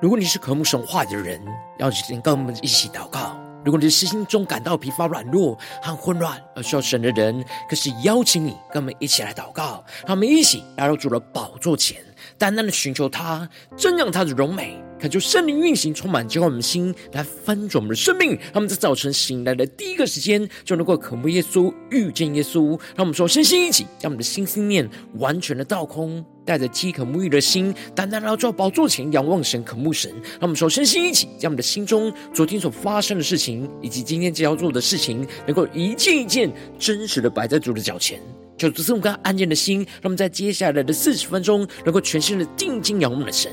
如果你是渴慕神话的人，邀请跟我们一起祷告；如果你是心中感到疲乏、软弱和混乱而需要神的人，可是邀请你跟我们一起来祷告。让我们一起来到主的宝座前，单单的寻求他，正让他的荣美。恳求圣灵运行，充满浇灌我们的心，来翻转我们的生命。让我们在早晨醒来的第一个时间，就能够渴慕耶稣，遇见耶稣。让我们说，身心一起，将我们的心心念完全的倒空，带着饥渴沐浴的心，单单来到宝座前，仰望神，渴慕神。让我们说，身心一起，将我们的心中昨天所发生的事情，以及今天将要做的事情，能够一件一件真实的摆在主的脚前。就这种安静的心，让我们在接下来的四十分钟，能够全心的定睛仰望的神。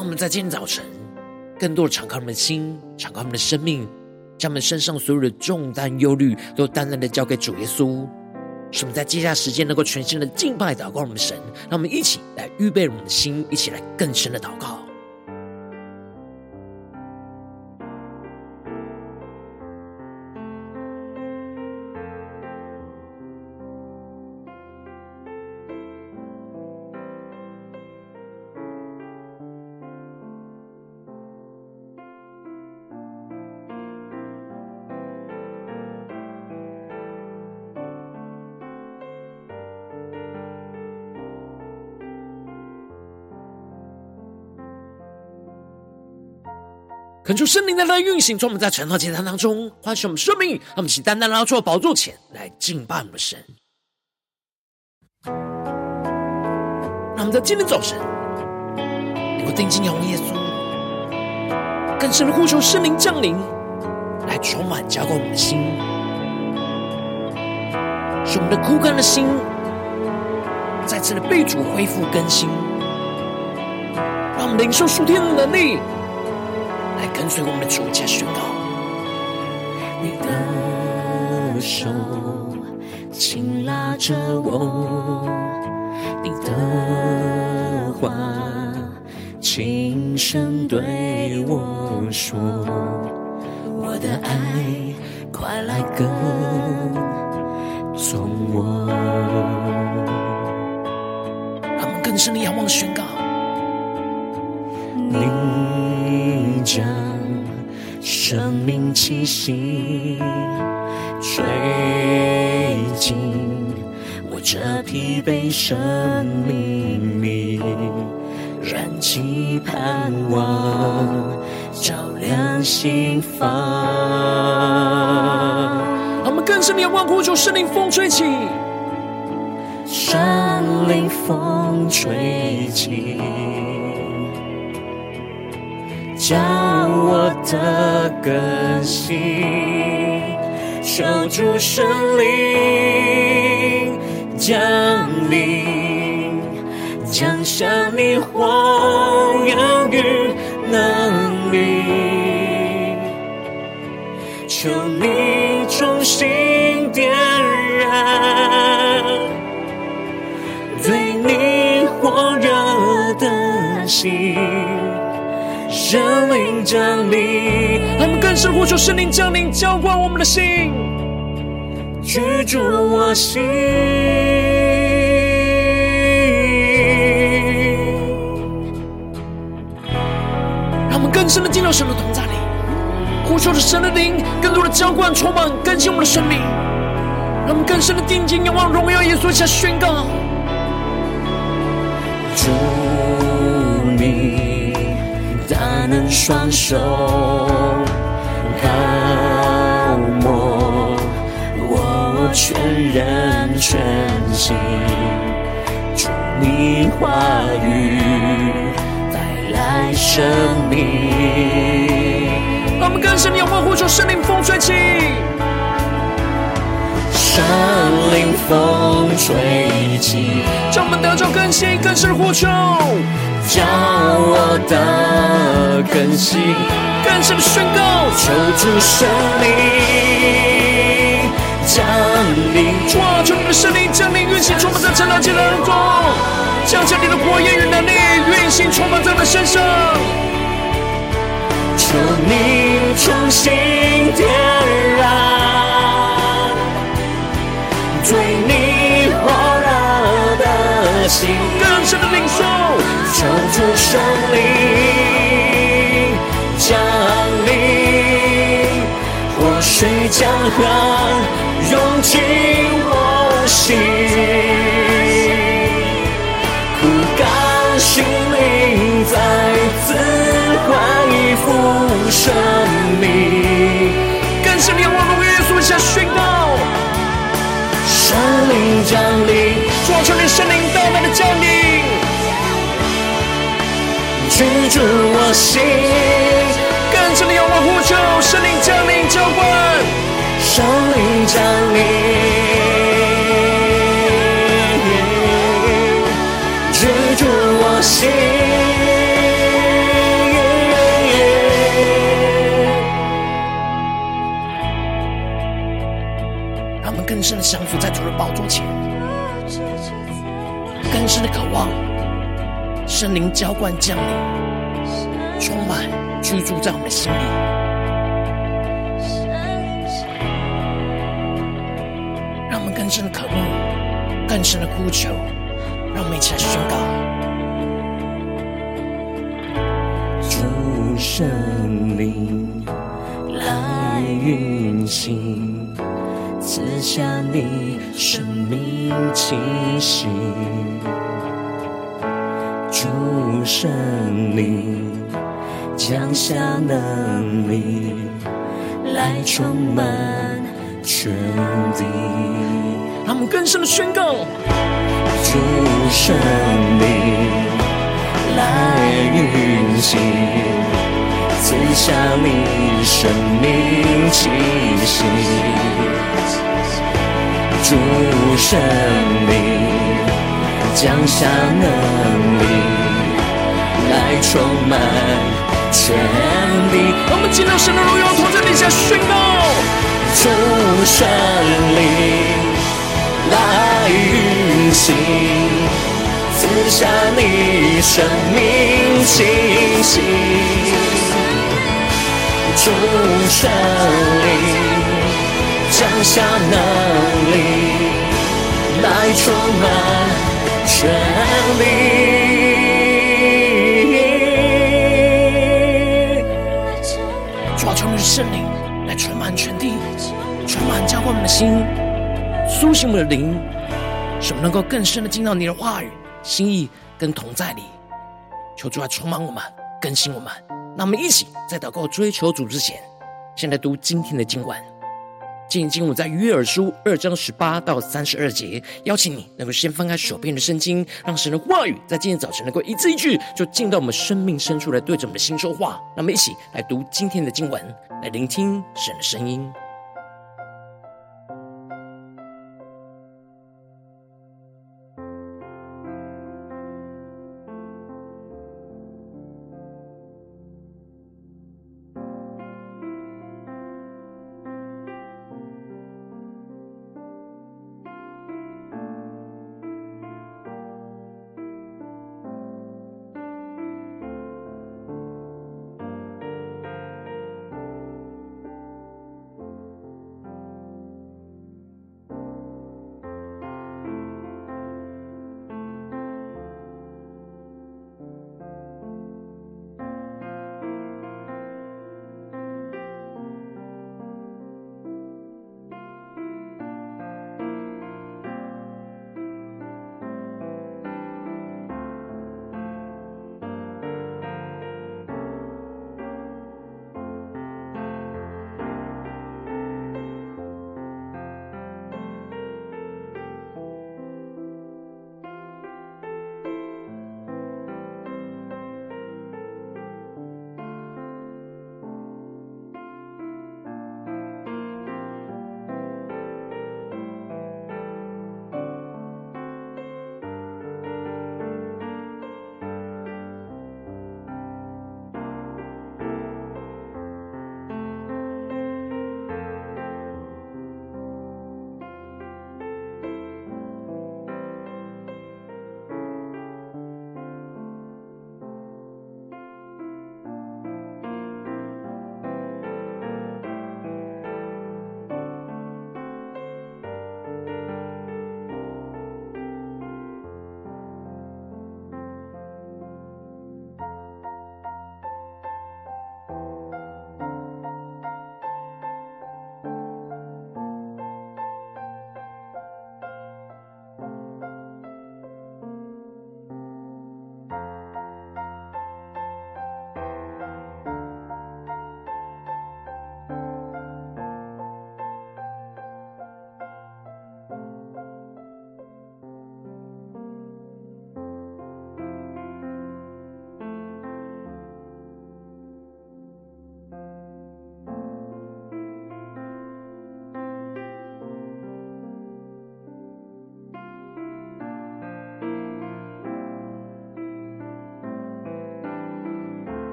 让我们在今天早晨，更多的敞开我们的心，敞开我们的生命，将我们身上所有的重担、忧虑，都淡淡的交给主耶稣。使我们在接下来时间能够全新的敬拜、祷告我们的神。让我们一起来预备我们的心，一起来更深的祷告。恳求圣灵在那运行，从我们在晨祷祭坛当中唤醒我们生命，让我们起单单来到宝座前来敬拜我们的神。让我们在今天早晨能够定睛仰望耶稣，更深的呼求圣灵降临，来充满浇灌我们的心，使我们的枯干的心再次的被主恢复更新，让我们领受属天的能力。来跟随我们的主，加宣告。你的手轻拉着我，你的话轻声对我说，我的爱快来跟从我。让我们更深的仰望宣告。将生命气息吹进我这疲惫生命里，燃起盼望，照亮心房。我们更深的仰望，呼求圣灵风吹起，圣灵风吹起。将我的更新，求主圣灵降临，降下你话语与能力，求你重新点燃对你火热的心。圣灵降临，他们更深呼求圣灵降临，浇灌我们的心，居住我心。让我们更深的进入神的同在里，呼求着神的灵，更多的浇灌、充满、更新我们的生命。让我们更深的定睛仰望荣耀耶稣，下宣告：双手高摩我全人全心，祝你话语带来生命。让我们更深的仰望呼求圣灵风吹起，圣灵风吹起，让我们得着更新更深的呼求。叫我的更新，更深宣告，求主圣灵降临，哇！求你的圣灵降临，运行充满在晨祷祭坛中，降下你的火焰与能力，运行充满在我们身上。求你重新点燃对你心，更深的领受，求主圣灵降临，活水江河涌进我心，枯干心灵再次。恢复生命，更深的仰望，荣耀耶稣下宣告，圣灵降临，主啊，求你圣灵大大的降临，居住我心，更深的仰望呼求，圣灵降临浇灌，圣灵降临，居住我心。更深的降服在主的宝座前，的渴望圣灵浇灌降临，充满居住在我们的心里。让我们更深的渴慕，更深的呼求，让我们一起来宣告：主圣灵来运行。赐下你生命气息，主圣灵降下能力来充满全地。他们更深的宣告：主圣灵来运行，赐下你生命气息。主圣灵降下能力来充满天地，我们进到神的荣耀同在底下宣告：主圣灵来运行，赐下你生命气息。主圣灵。降下能力来充满全地，主啊，求你的圣灵来充满全地，充满浇灌我们的心，苏醒我们的灵，使我们能够更深的进到你的话语、心意跟同在里。求主来充满我们，更新我们。那我们一起在祷告追求主之前，先来读今天的经文。今天经文在约珥书二章十八到三十二节，邀请你能够先翻开手边的圣经，让神的话语在今天早晨能够一字一句，就进到我们生命深处来，对着我们的心说话。那么一起来读今天的经文，来聆听神的声音。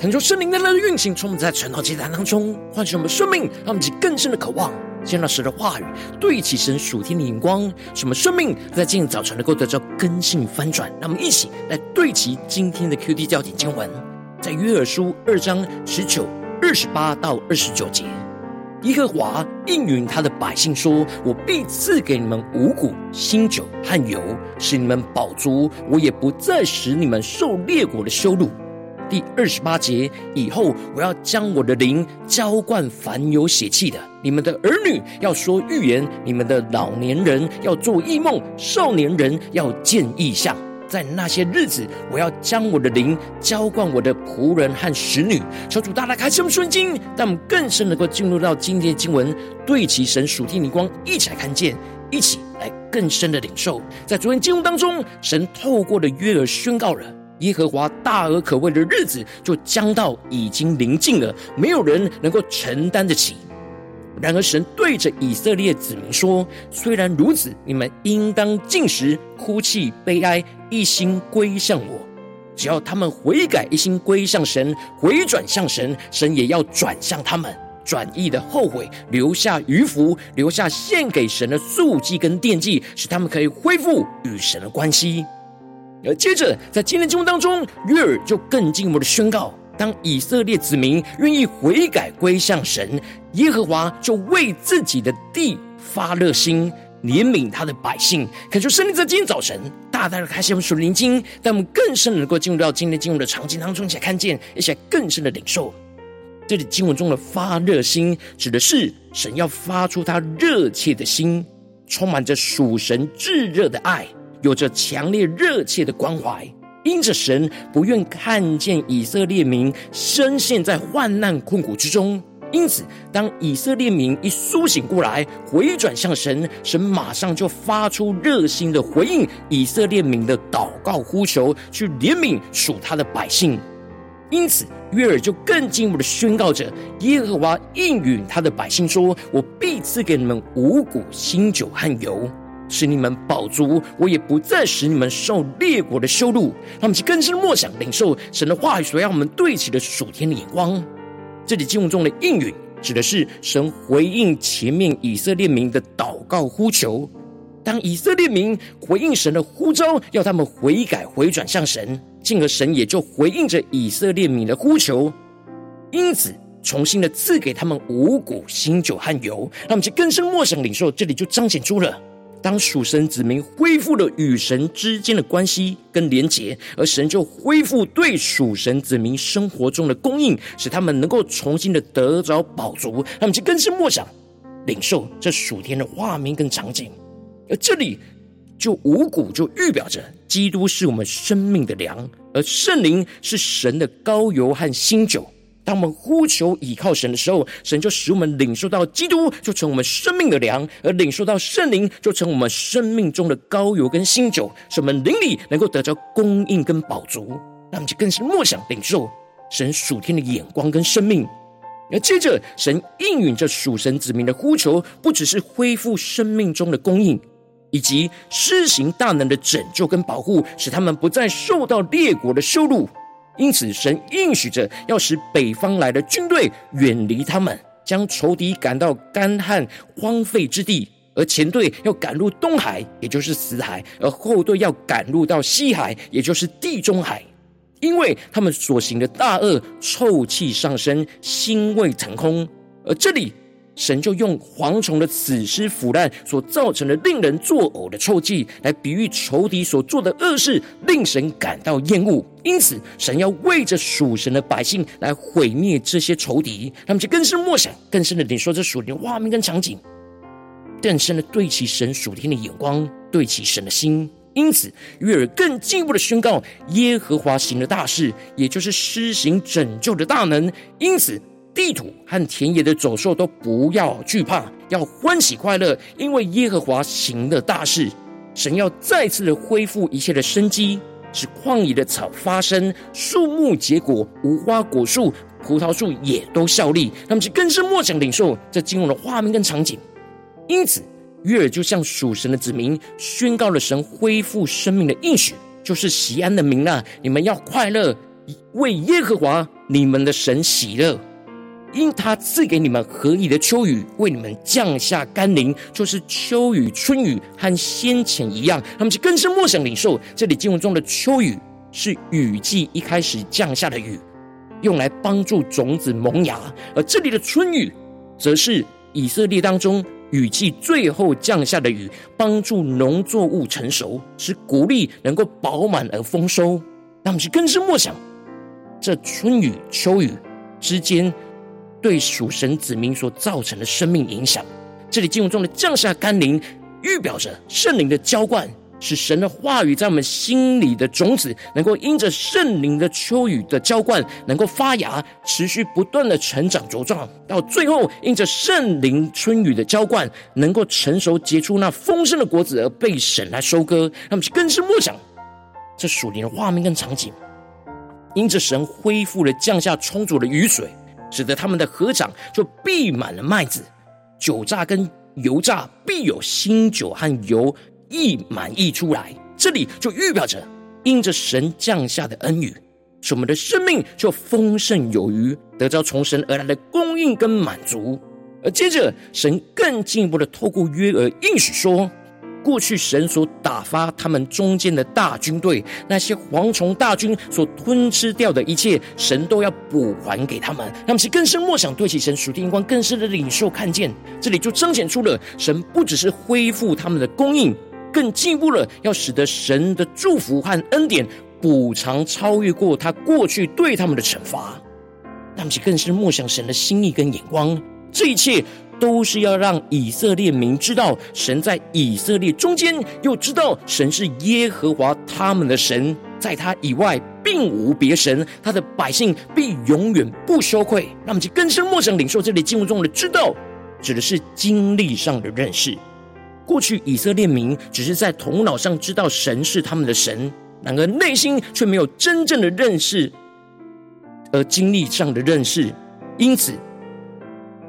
恳求圣灵的运行，充满在晨祷祭坛当中，唤醒我们生命，让我们起更深的渴望，见到神的话语，对齐神属天的眼光，使我们生命在今天早晨能够得到更新翻转。让我们一起来对齐今天的 QD 教点经文，在约珥书二章十九、二十八到二十九节，耶和华应允他的百姓说：“我必赐给你们五谷、新酒和油，使你们饱足；我也不再使你们受列国的羞辱。”第二十八节以后，我要将我的灵浇灌凡有血气的。你们的儿女要说预言，你们的老年人要做异梦，少年人要见异象。在那些日子，我要将我的灵浇灌我的仆人和使女。求主大大开启我们瞬经，让我们更深能够进入到今天的经文，对齐神属天的光，一起来看见，一起来更深的领受。在昨天经文当中，神透过了约珥宣告了。耶和华大而可畏的日子就将到，已经临近了，没有人能够承担得起。然而，神对着以色列子民说：“虽然如此，你们应当禁食、哭泣、悲哀，一心归向我。只要他们悔改，一心归向神，回转向神，神也要转向他们，转意的后悔，留下余福，留下献给神的素祭跟奠祭，使他们可以恢复与神的关系。”而接着，在今天经文当中，约珥就更进一步的宣告：当以色列子民愿意悔改归向神，耶和华就为自己的地发热心，怜悯他的百姓。恳求圣灵在今天早晨大大的开启我们属灵经，让我们更深能够进入到今天经文的场景当中，一起来看见，一起来更深的领受。这里经文中的发热心，指的是神要发出他热切的心，充满着属神炙热的爱。有着强烈热切的关怀，因着神不愿看见以色列民深陷在患难困苦之中，因此当以色列民一苏醒过来，回转向神，神马上就发出热心的回应以色列民的祷告呼求，去怜悯属他的百姓。因此约珥就更进一步的宣告着：耶和华应允他的百姓说：“我必赐给你们五谷、新酒和油。”使你们饱足，我也不再使你们受列国的羞辱。他们去更深默想、领受神的话语，所要我们对齐的属天的眼光。这里经文中的应允，指的是神回应前面以色列民的祷告呼求。当以色列民回应神的呼召，要他们悔改回转向神，进而神也就回应着以色列民的呼求，因此重新的赐给他们五谷、新酒和油。让我们去更深默想、领受，这里就彰显出了。当属神子民恢复了与神之间的关系跟连结，而神就恢复对属神子民生活中的供应，使他们能够重新的得着饱足。他们就更深默想、领受这属天的画面跟场景。而这里就五谷就预表着基督是我们生命的粮，而圣灵是神的膏油和新酒。当我们呼求倚靠神的时候，神就使我们领受到基督，就成我们生命的粮；而领受到圣灵，就成我们生命中的膏油跟新酒，使我们灵里能够得着供应跟饱足。那我们就更是默想领受神属天的眼光跟生命。而接着，神应允着属神子民的呼求，不只是恢复生命中的供应，以及施行大能的拯救跟保护，使他们不再受到列国的羞辱。因此，神应许着要使北方来的军队远离他们，将仇敌赶到干旱荒废之地；而前队要赶入东海，也就是死海；而后队要赶入到西海，也就是地中海。因为他们所行的大恶，臭气上升，腥味腾空。而这里。神就用蝗虫的死尸腐烂所造成的令人作呕的臭气，来比喻仇敌所做的恶事，令神感到厌恶。因此，神要为着属神的百姓来毁灭这些仇敌。他们就更深默想，更深的领受这属灵画面跟场景，更深的对齐神属天的眼光，对齐神的心。因此，约珥更进一步的宣告耶和华行的大事，也就是施行拯救的大能。因此。地土和田野的走兽都不要惧怕，要欢喜快乐，因为耶和华行了大事。神要再次的恢复一切的生机，使旷野的草发生，树木结果，无花果树、葡萄树也都效力。他们是更深默想领受这经文的画面跟场景。因此，约珥就向属神的子民宣告了神恢复生命的应许，就是西安的民啊，你们要快乐。为耶和华你们的神喜乐。因他赐给你们合宜的秋雨，为你们降下甘霖，就是秋雨、春雨和先前一样。他们是更深默想领受这里经文中的秋雨，是雨季一开始降下的雨，用来帮助种子萌芽；而这里的春雨，则是以色列当中雨季最后降下的雨，帮助农作物成熟，使谷粒能够饱满而丰收。他们是更深默想这春雨、秋雨之间。对属神子民所造成的生命影响，这里经文中的降下甘霖，预表着圣灵的浇灌，使神的话语在我们心里的种子，能够因着圣灵的秋雨的浇灌，能够发芽，持续不断的成长茁壮，到最后因着圣灵春雨的浇灌，能够成熟结出那丰盛的果子，而被神来收割。让我们去更深默想这属灵的画面跟场景，因着神恢复了降下充足的雨水。使得他们的禾场就闭满了麦子，酒榨跟油榨必有新酒和油溢满溢出来。这里就预表着，因着神降下的恩雨，使我们的生命就丰盛有余，得到从神而来的供应跟满足。而接着，神更进一步的透过约珥应许说。过去神所打发他们中间的大军队，那些蝗虫大军所吞吃掉的一切，神都要补还给他们。让我们更深默想，对齐神属天眼光更深的领受看见，这里就彰显出了神不只是恢复他们的供应，更进一步了要使得神的祝福和恩典补偿超越过他过去对他们的惩罚。让我们更深默想神的心意跟眼光，这一切。都是要让以色列民知道，神在以色列中间，又知道神是耶和华他们的神，在他以外并无别神，他的百姓必永远不羞愧。让我们去更深默想领受这里经文中的知道，指的是经历上的认识。过去以色列民只是在头脑上知道神是他们的神，然而内心却没有真正的认识，而经历上的认识，因此。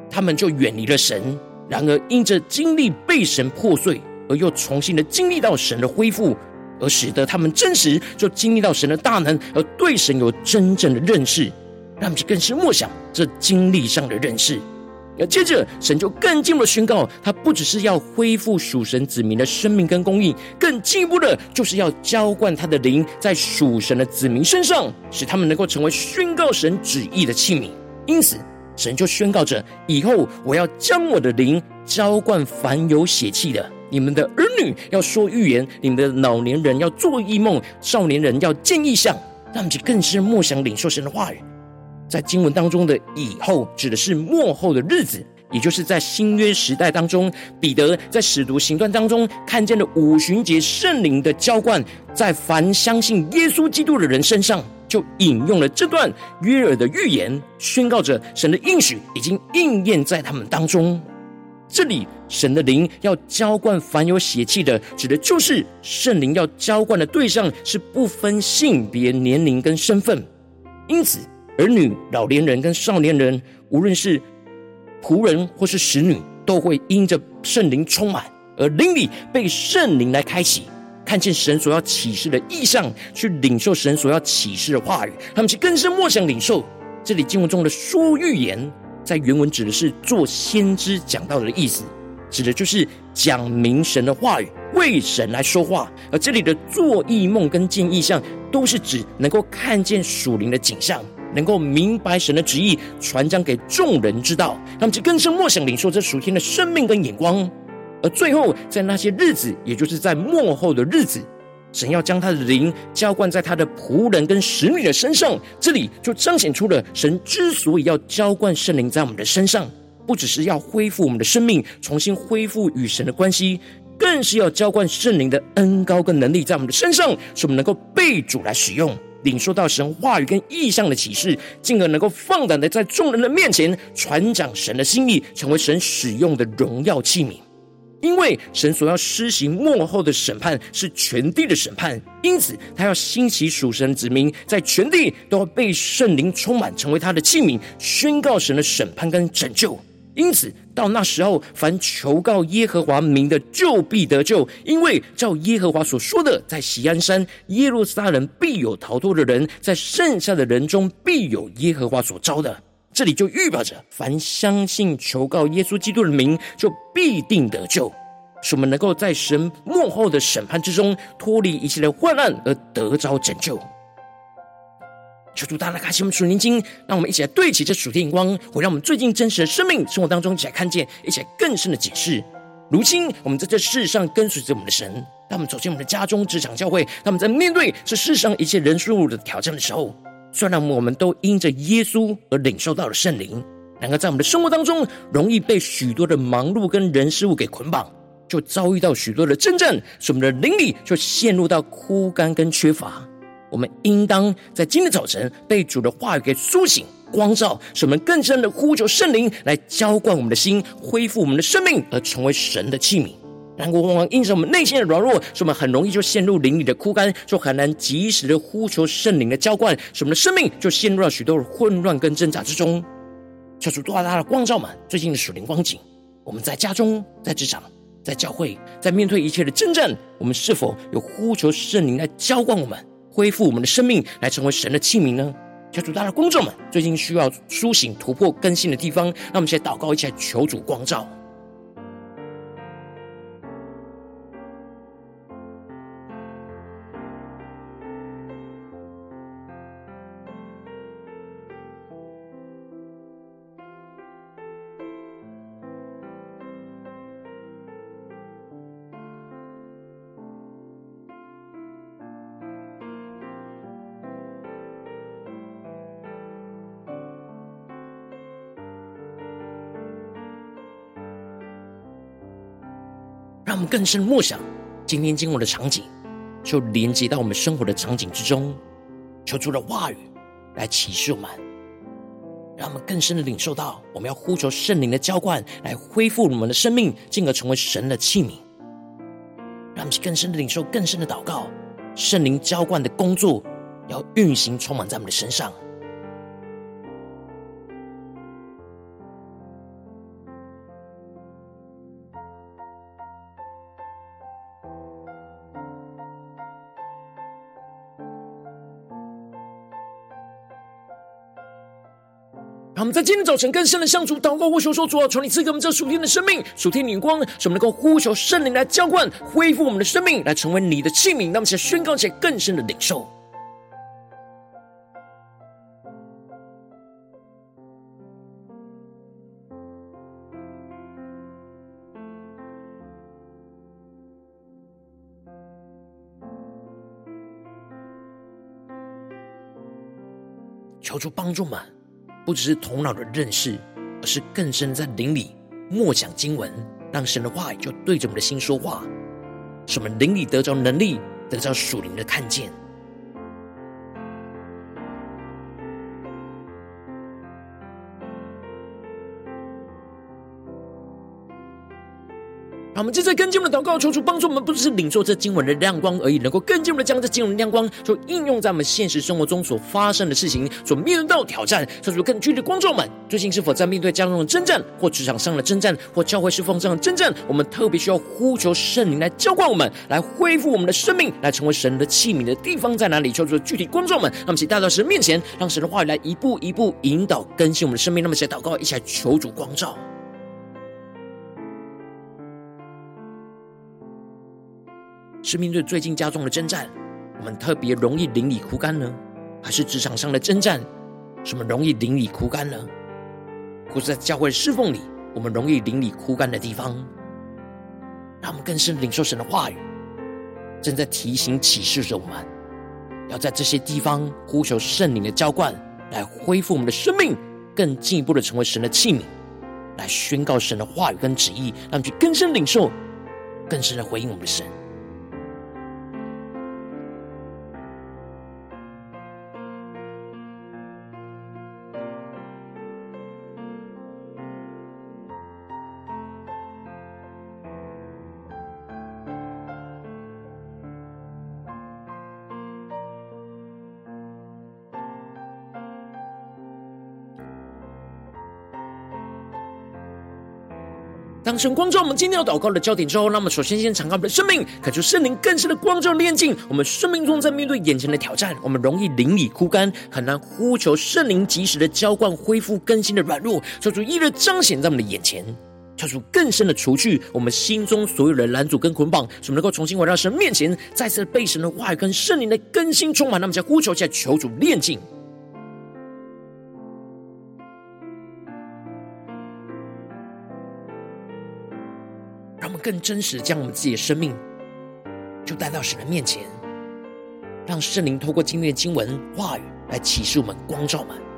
他们就远离了神，然而因着经历被神破碎，而又重新的经历到神的恢复，而使得他们真实就经历到神的大能，而对神有真正的认识，让我们更是默想这经历上的认识。而接着，神就更进一步的宣告，他不只是要恢复属神子民的生命跟供应，更进一步的，就是要浇灌他的灵在属神的子民身上，使他们能够成为宣告神旨意的器皿。因此。神就宣告着：以后我要将我的灵浇灌凡有血气的，你们的儿女要说预言，你们的老年人要做异梦，少年人要见异象。让我们更是默想领受神的话语。在经文当中的“以后”指的是末后的日子，也就是在新约时代当中，彼得在使徒行传当中看见了五旬节圣灵的浇灌，在凡相信耶稣基督的人身上。就引用了这段约珥的预言，宣告着神的应许已经应验在他们当中。这里神的灵要浇灌凡有血气的，指的就是圣灵要浇灌的对象是不分性别、年龄跟身份。因此，儿女、老年人跟少年人，无论是仆人或是使女，都会因着圣灵充满，而灵里被圣灵来开启。看见神所要启示的意象，去领受神所要启示的话语，他们去更深默想领受。这里经文中的说预言，在原文指的是做先知讲道的意思，指的就是讲明神的话语，为神来说话。而这里的做异梦跟见异象，都是指能够看见属灵的景象，能够明白神的旨意，传讲给众人知道。他们就更深默想领受这属天的生命跟眼光。而最后，在那些日子，也就是在末后的日子，神要将他的灵浇灌在他的仆人跟使女的身上。这里就彰显出了神之所以要浇灌圣灵在我们的身上，不只是要恢复我们的生命，重新恢复与神的关系，更是要浇灌圣灵的恩高跟能力在我们的身上，使我们能够被主来使用，领受到神话语跟意象的启示，进而能够放胆的在众人的面前传讲神的心意，成为神使用的荣耀器皿。因为神所要施行末后的审判是全地的审判，因此他要兴起属神子民，在全地都要被圣灵充满，成为他的器皿，宣告神的审判跟拯救。因此到那时候，凡求告耶和华名的，就必得救。因为照耶和华所说的，在锡安山耶路撒冷必有逃脱的人，在剩下的人中必有耶和华所招的。这里就预表着，凡相信求告耶稣基督的名，就必定得救，使我们能够在神幕后的审判之中脱离一切的患难而得着拯救。求主大大开启我们属灵经，让我们一起来对齐这属天眼光，会让我们最近真实的生命生活当中一起来看见，一起来更深的解释。如今我们在这世上跟随着我们的神，当我们走进我们的家中、职场、教会，当我们在面对这世上一切人数的挑战的时候，虽然我们都因着耶稣而领受到了圣灵，然而在我们的生活当中，容易被许多的忙碌跟人事物给捆绑，就遭遇到许多的征战，使我们的灵里就陷入到枯干跟缺乏。我们应当在今天早晨被主的话语给苏醒、光照，使我们更深的呼求圣灵来浇灌我们的心，恢复我们的生命，而成为神的器皿。然而，往往因着我们内心的软弱，使我们很容易就陷入灵里的枯干，就很难及时的呼求圣灵的浇灌，使我们的生命就陷入了许多的混乱跟挣扎之中。求主多大的光照们，最近的属灵光景，我们在家中、在职场、在教会，在面对一切的征战，我们是否有呼求圣灵来浇灌我们？恢复我们的生命，来成为神的器皿呢？求主，大的光众们，最近需要苏醒、突破、更新的地方，让我们一起祷告，一起来求主光照。更深默想今天经文的场景，就连接到我们生活的场景之中，求主的话语来启示我们，让我们更深的领受到，我们要呼求圣灵的浇灌，来恢复我们的生命，进而成为神的器皿。让我们更深的领受，更深的祷告，圣灵浇灌的工作要运行充满在我们的身上。让我们在今天早晨更深的向主祷告，呼求说：主啊，求你赐给我们这属天的生命、属天的眼光，使我们能够呼求圣灵来浇灌、恢复我们的生命，来成为你的器皿。那么先宣告起更深的领受。求主帮助们。不只是头脑的认识，而是更深在灵里默讲经文，让神的话语就对着我们的心说话，使我们灵里得着能力，得着属灵的看见。我们正在跟进我们的祷告，求主帮助我们，不只是领受这经文的亮光而已，能够更进一步的将这经文的亮光，就应用在我们现实生活中所发生的事情，所面对到的挑战。求主更具体的光照们，最近是否在面对家中的征战，或职场上的征战，或教会侍奉上的征战？我们特别需要呼求圣灵来浇灌我们，来恢复我们的生命，来成为神的器皿的地方在哪里？求主具体观众们，那么请带到神面前，让神的话语来一步一步引导更新我们的生命。那么，先祷告，一起来求主光照。是面对最近家中的征战，我们特别容易淋漓枯干呢？还是职场上的征战，什么容易淋漓枯干呢？或是在教会侍奉里，我们容易淋漓枯干的地方，让我们更深领受神的话语，正在提醒启示着我们，要在这些地方呼求圣灵的浇灌，来恢复我们的生命，更进一步的成为神的器皿，来宣告神的话语跟旨意，让我们去更深领受，更深的回应我们的神。神光照我们今天要祷告的焦点之后，那么首先先敞开我们的生命，恳求圣灵更深的光照炼净我们生命中，在面对眼前的挑战，我们容易灵里枯干，很难呼求圣灵及时的浇灌、恢复、更新的软弱，求主一日彰显在我们的眼前，求主更深的除去我们心中所有的拦阻跟捆绑，使我们能够重新回到神面前，再次被神的话语跟圣灵的更新充满。那么，在呼求下，求主炼净。更真实将我们自己的生命，就带到神的面前，让圣灵透过今天的经文话语来启示我们、光照我们。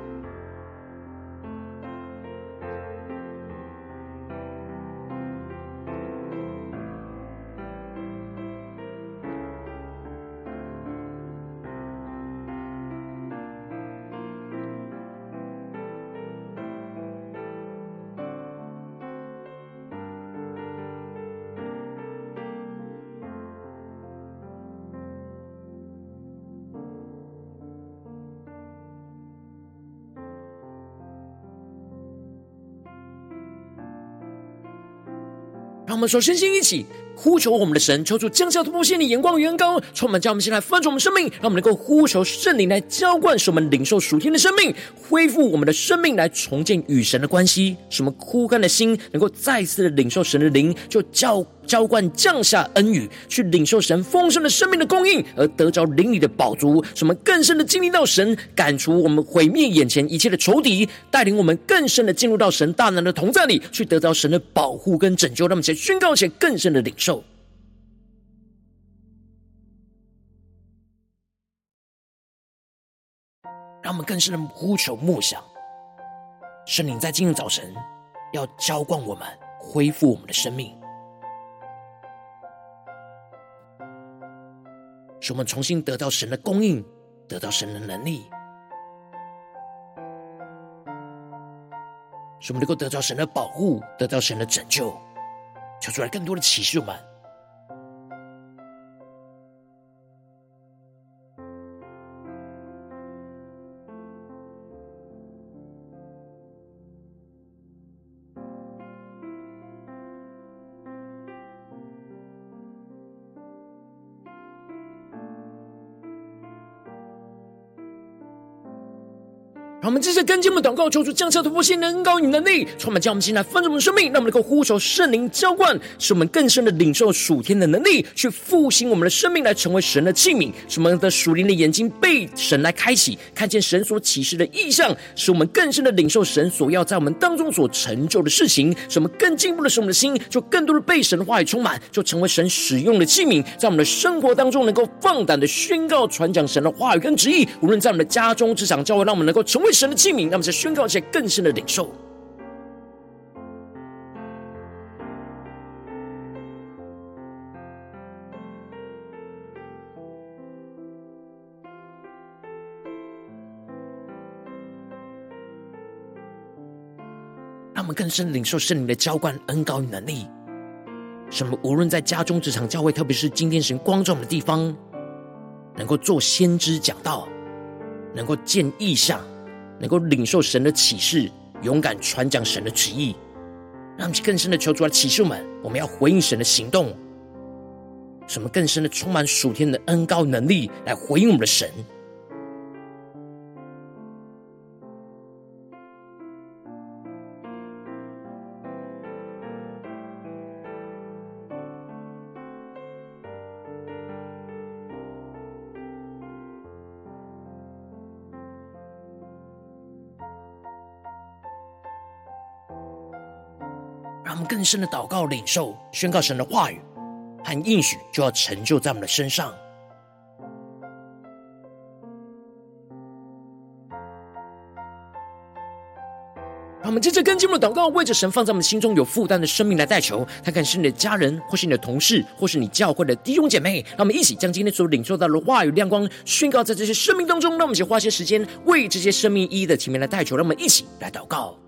我们首先先一起呼求我们的神，抽出降下突破性的眼光与恩膏，充满将我们先来翻转我们生命，让我们能够呼求圣灵来浇灌，使我们领受属天的生命，恢复我们的生命，来重建与神的关系，使我们枯干的心能够再次的领受神的灵，就叫。浇灌降下恩雨，去领受神丰盛的生命的供应，而得着灵里的宝足，使我们更深的经历到神赶除我们毁灭眼前一切的仇敌，带领我们更深的进入到神大能的同在里，去得到神的保护跟拯救。让我们先宣告，且更深的领受，让我们更深的呼求默想，圣灵在今日早晨要浇灌我们，恢复我们的生命。使我们重新得到神的供应，得到神的能力，使我们能够得到神的保护，得到神的拯救，求出来更多的启示我们。让我们继续跟进我们祷告，求主降下突破性的恩膏与能力，充满将我们现在丰盛的生命，让我们能够呼求圣灵浇灌，使我们更深的领受属天的能力，去复兴我们的生命，来成为神的器皿。使我们的属灵的眼睛被神来开启，看见神所启示的意象，使我们更深的领受神所要在我们当中所成就的事情。使我们更进步的使我们的心，就更多的被神的话语充满，就成为神使用的器皿，在我们的生活当中能够放胆的宣告传讲神的话语跟旨意。无论在我们的家中、职场、教会，让我们能够成为。神的器皿，让我们宣告一些更深的领受，让我们更深领受圣灵的浇灌、恩膏与能力。什么？无论在家中、职场、教会，特别是今天神光照的地方，能够做先知讲道，能够见异象。能够领受神的启示，勇敢传讲神的旨意，让我们更深的求主来启示我们，我们要回应神的行动，什么更深的充满属天的恩高能力，来回应我们的神。更深的祷告、领受、宣告神的话语和应许，就要成就在我们的身上。让我们接着跟进我们的祷告，为着神放在我们心中有负担的生命来代求。他可能是你的家人，或是你的同事，或是你教会的弟兄姐妹。让我们一起将今天所领受到的话语亮光宣告在这些生命当中。让我们一起花些时间为这些生命一一的前面来代求。让我们一起来祷告。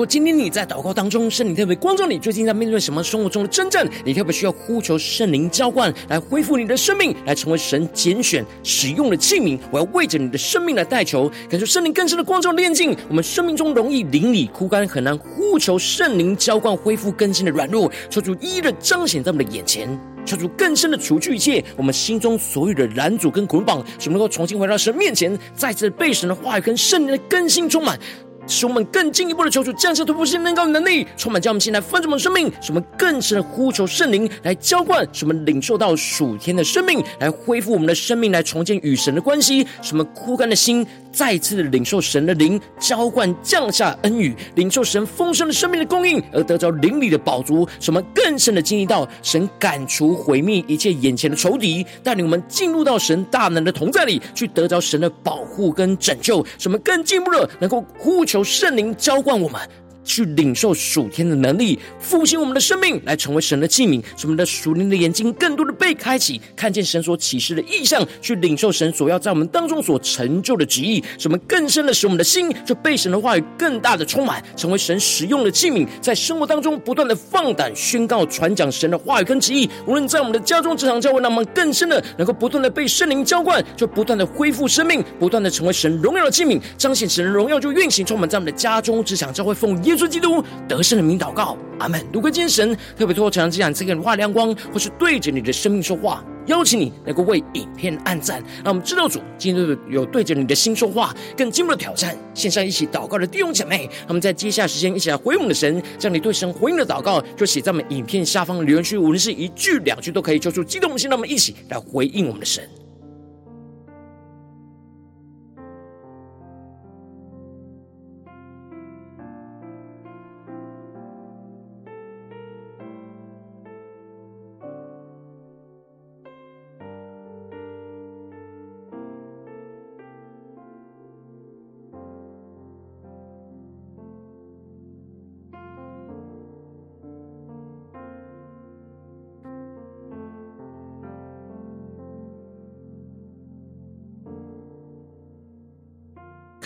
果今天你在祷告当中，圣灵特别光照你，最近在面对什么生活中的征战，你特别需要呼求圣灵浇灌，来恢复你的生命，来成为神拣选使用的器皿。我要为着你的生命来代求，感受圣灵更深的光照炼净。我们生命中容易淋漓枯干，很难呼求圣灵浇灌，恢复更新的软弱，求主一一的彰显在我们的眼前，求主更深的除去一切我们心中所有的拦阻跟捆绑，使能够重新回到神面前，再次被神的话语跟圣灵的更新充满。使我们更进一步的求主降下突破性能高的能力，充满将我们现在丰盛的生命，使我们更深的呼求圣灵来浇灌，使我们领受到属天的生命，来恢复我们的生命，来重建与神的关系，使我们枯干的心。再次领受神的灵浇灌降下恩雨，领受神丰盛的生命的供应，而得着灵里的宝足，什么更深的经历到神赶除毁灭一切眼前的仇敌，带领我们进入到神大能的同在里，去得着神的保护跟拯救，什么更进一步的能够呼求。圣灵浇灌我们。去领受属天的能力，复兴我们的生命，来成为神的器皿。使我们的属灵的眼睛更多的被开启，看见神所启示的异象，去领受神所要在我们当中所成就的旨意。使我们更深的使我们的心就被神的话语更大的充满，成为神使用的器皿，在生活当中不断的放胆宣告、传讲神的话语跟旨意。无论在我们的家中、职场、教会，让我们更深的能够不断的被圣灵浇灌，就不断的恢复生命，不断的成为神荣耀的器皿，彰显神的荣耀就运行充满在我们的家中、职场、教会，奉耶稣基督得胜的名祷告，阿门。如果今天神特别透过这样这个话亮光，或是对着你的生命说话，邀请你能够为影片按赞，让我们知道主今天有对着你的心说话，更进一步的挑战。线上一起祷告的弟兄姐妹，那么在接下来时间一起来回应我们的神，将你对神回应的祷告就写在我们影片下方的留言区，无论是一句两句都可以，求出激动的心，让我们一起来回应我们的神。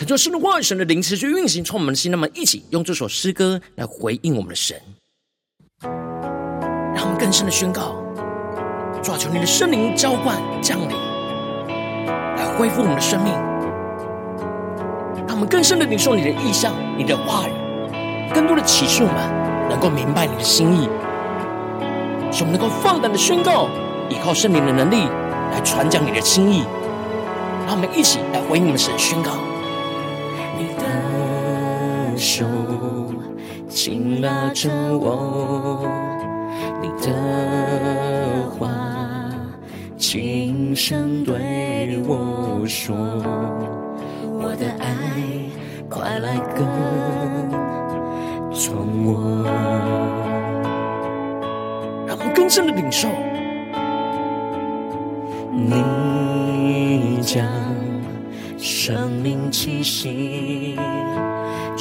恳求神的话语、神的灵持续运行，充满我们的心。那么，一起用这首诗歌来回应我们的神，让我们更深的宣告：主啊，求你的圣灵浇灌降临，来恢复我们的生命。让我们更深的领受你的意象、你的话语，更多的启示我们，能够明白你的心意，使我们能够放胆的宣告，依靠圣灵的能力来传讲你的心意。让我们一起来回应我们神，宣告。手紧拉着我，你的话轻声对我说，我的爱快来跟从我，让我们更深的领受，你将生命气息。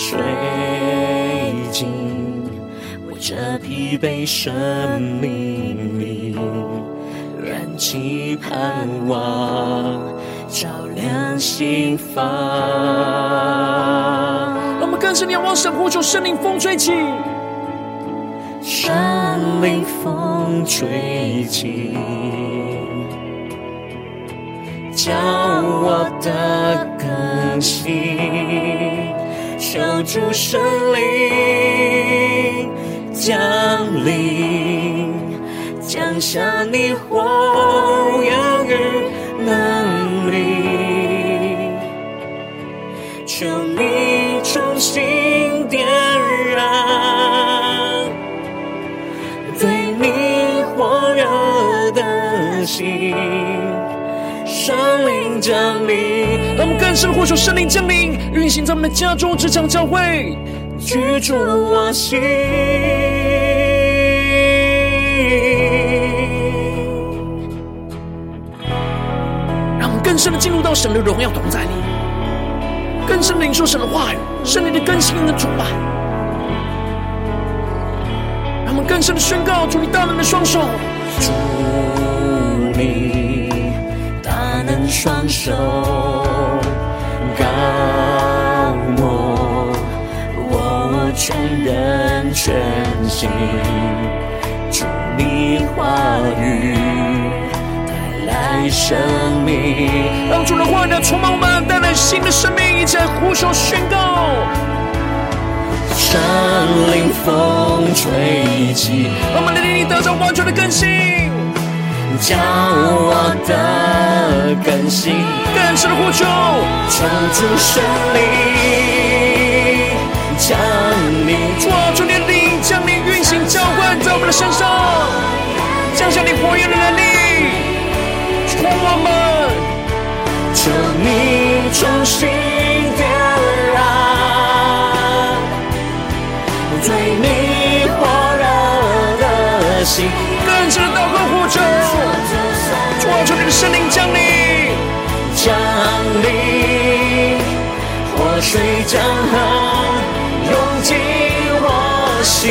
吹进我这疲惫生命里，燃起盼望，照亮心房。我们更深仰望神，呼求圣灵风吹起，圣灵风吹起，叫我的更新。求主圣灵降临，降下你火焰与能力，求你重新点燃对你火热的心，圣灵降临。让我们更深呼求圣灵降临，运行在我们的家中、职场、教会，居住我心。让我们更深的进入到神的荣耀同在里，更深的领受神的话语，圣灵的更新跟充满。让我们更深的宣告：主你大能的双手，主你双手。高摩，我全全新。主你话语带来生命，让主的话语充满我们，带来新的生命，一起来呼求宣告。山林风吹起，我们的灵里得到完全的更新。叫我的更新，更深的呼求，求主神灵降临，求你的灵降临运行浇灌在我们的身上，降下你火焰的能力，充满我们，求你重新点燃对你火热的心，更深的祷告呼求。神灵降临，降临，活水江河涌进我心，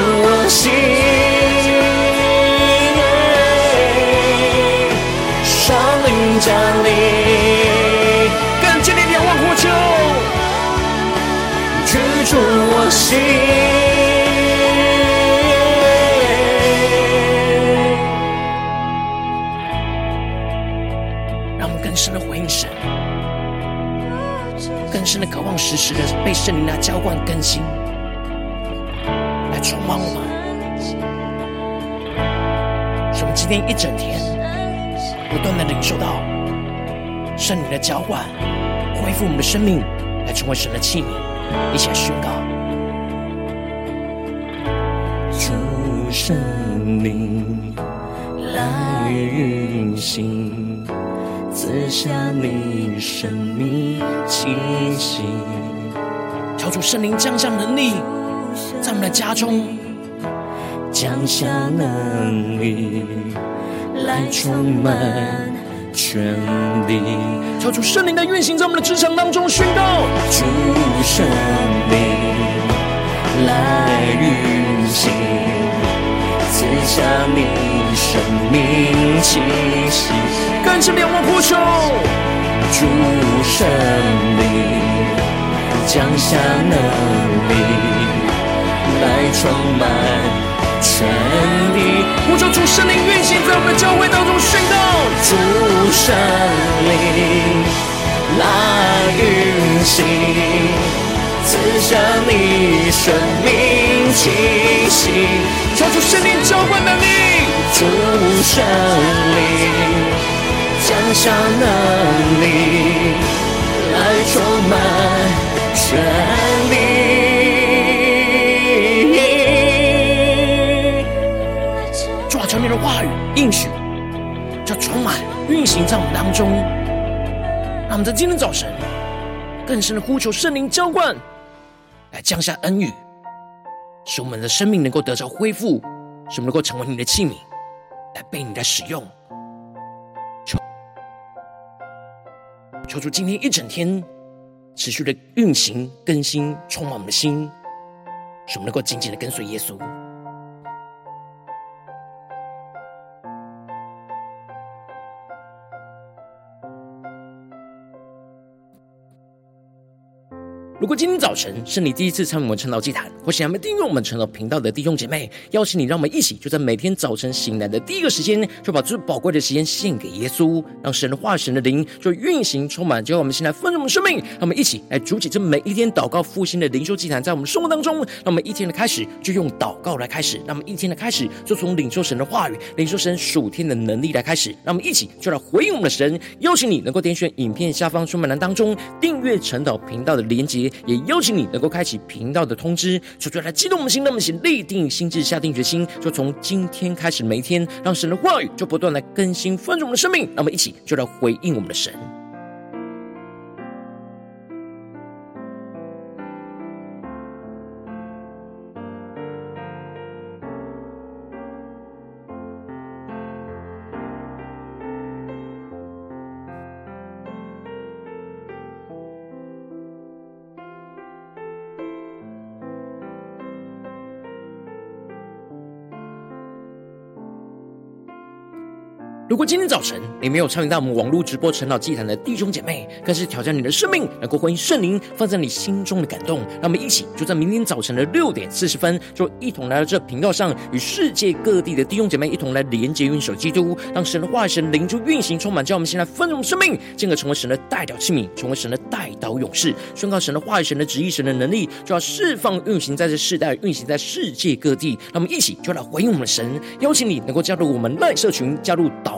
我心，圣灵降临，更坚定仰望呼求，居住我心。让我们更深的回应神，更深的渴望时时的被圣灵来浇灌更新。充满我们，使我们今天一整天不断的领受到圣灵的浇灌，恢复我们的生命，来成为神的器皿，一起来宣告：主圣灵来运行，赐下你生命气息，求主圣灵降下能力。在我们的家中降下能力来充满全力，求主圣灵的运行在我们的职场当中宣告，主圣灵来运行，赐下你生命气息，更是仰望呼求，主圣灵降下能力。来充满全地，呼求主圣灵运行在我们的教会当中，宣告主圣灵来运行，赐下你生命气息，求主圣灵浇灌能力，主圣灵降下能力，来充满全地。话语应许，就充满运行在我们当中。让我们在今天早晨更深的呼求圣灵浇灌，来降下恩雨，使我们的生命能够得着恢复，使我们能够成为你的器皿，来被你的使用。求求主今天一整天持续的运行更新，充满我们的心，使我们能够紧紧的跟随耶稣。如果今天早晨是你第一次参与我们晨祷祭坛，或是还没订阅我们晨祷频道的弟兄姐妹，邀请你，让我们一起就在每天早晨醒来的第一个时间，就把最宝贵的时间献给耶稣，让神的话、神的灵就运行充满，就让我们现在丰盛我们生命，让我们一起来筑起这每一天祷告复兴的灵修祭坛，在我们生活当中，让我们一天的开始就用祷告来开始，让我们一天的开始就从领受神的话语、领受神属天的能力来开始，让我们一起就来回应我们的神。邀请你能够点选影片下方说明栏当中订阅晨祷频道的连接。也邀请你能够开启频道的通知，说出来激动我们心，那么请立定心志，下定决心，就从今天开始，每一天让神的话语就不断来更新丰盛我们的生命。那么一起就来回应我们的神。如果今天早晨你没有参与到我们网络直播晨祷祭坛的弟兄姐妹，更是挑战你的生命，能够回应圣灵放在你心中的感动。让我们一起就在明天早晨的六点四十分，就一同来到这频道上，与世界各地的弟兄姐妹一同来连接、运手基督，让神的话语、神灵就运行、充满，叫我们现在丰盛生命，进而成为神的代表器皿，成为神的代祷勇士，宣告神的话语、神的旨意、神的能力，就要释放、运行在这世代，运行在世界各地。让我们一起就来回应我们的神，邀请你能够加入我们赖社群，加入祷。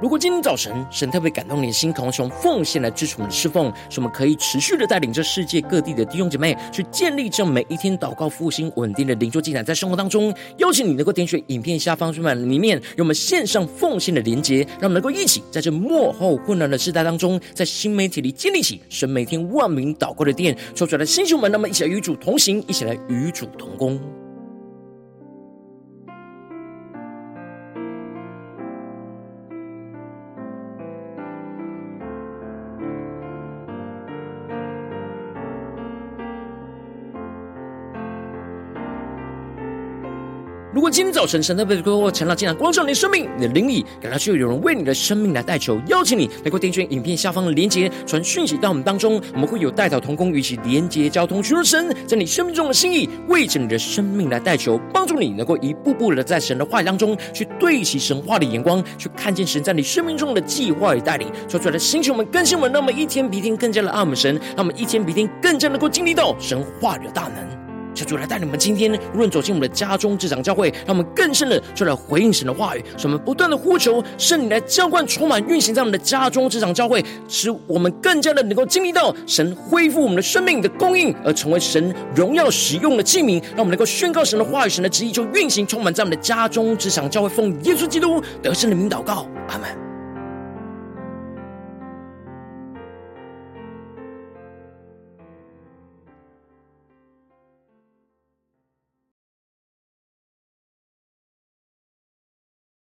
如果今天早晨神特别感动你的心，同时从奉献来支持我们的侍奉，使我们可以持续的带领着世界各地的弟兄姐妹去建立这每一天祷告复兴稳定的灵修祭坛，在生活当中，邀请你能够点选影片下方说明里面有我们线上奉献的连结，让我们能够一起在这幕后混乱的时代当中，在新媒体里建立起神每天万名祷告的殿，说出来的弟兄们，那么一起来与主同行，一起来与主同工。今天早晨神特别的透过晨祷祭坛光照你的生命，你的灵里感到需要有人为你的生命来代求，邀请你能够点选影片下方的连结，传讯息到我们当中，我们会有代祷同工与其连结交通，寻求神在你生命中的心意，为着你的生命来代求，帮助你能够一步步的在神的话语当中去对齐神话的眼光，去看见神在你生命中的计划与带领，说出来的心情我们更新我们，让我们一天比一天更加的爱我们神，让我们一天比一天更加能够经历到神话的大能。求主来带领我们今天，无论走进我们的家中、职场、教会，让我们更深的就来回应神的话语，使我们不断的呼求圣灵来浇灌、充满、运行在我们的家中、职场、教会，使我们更加的能够经历到神恢复我们的生命的供应，而成为神荣耀使用的器皿，让我们能够宣告神的话语、神的旨意就运行、充满在我们的家中、职场、教会，奉耶稣基督得胜的名祷告，阿门。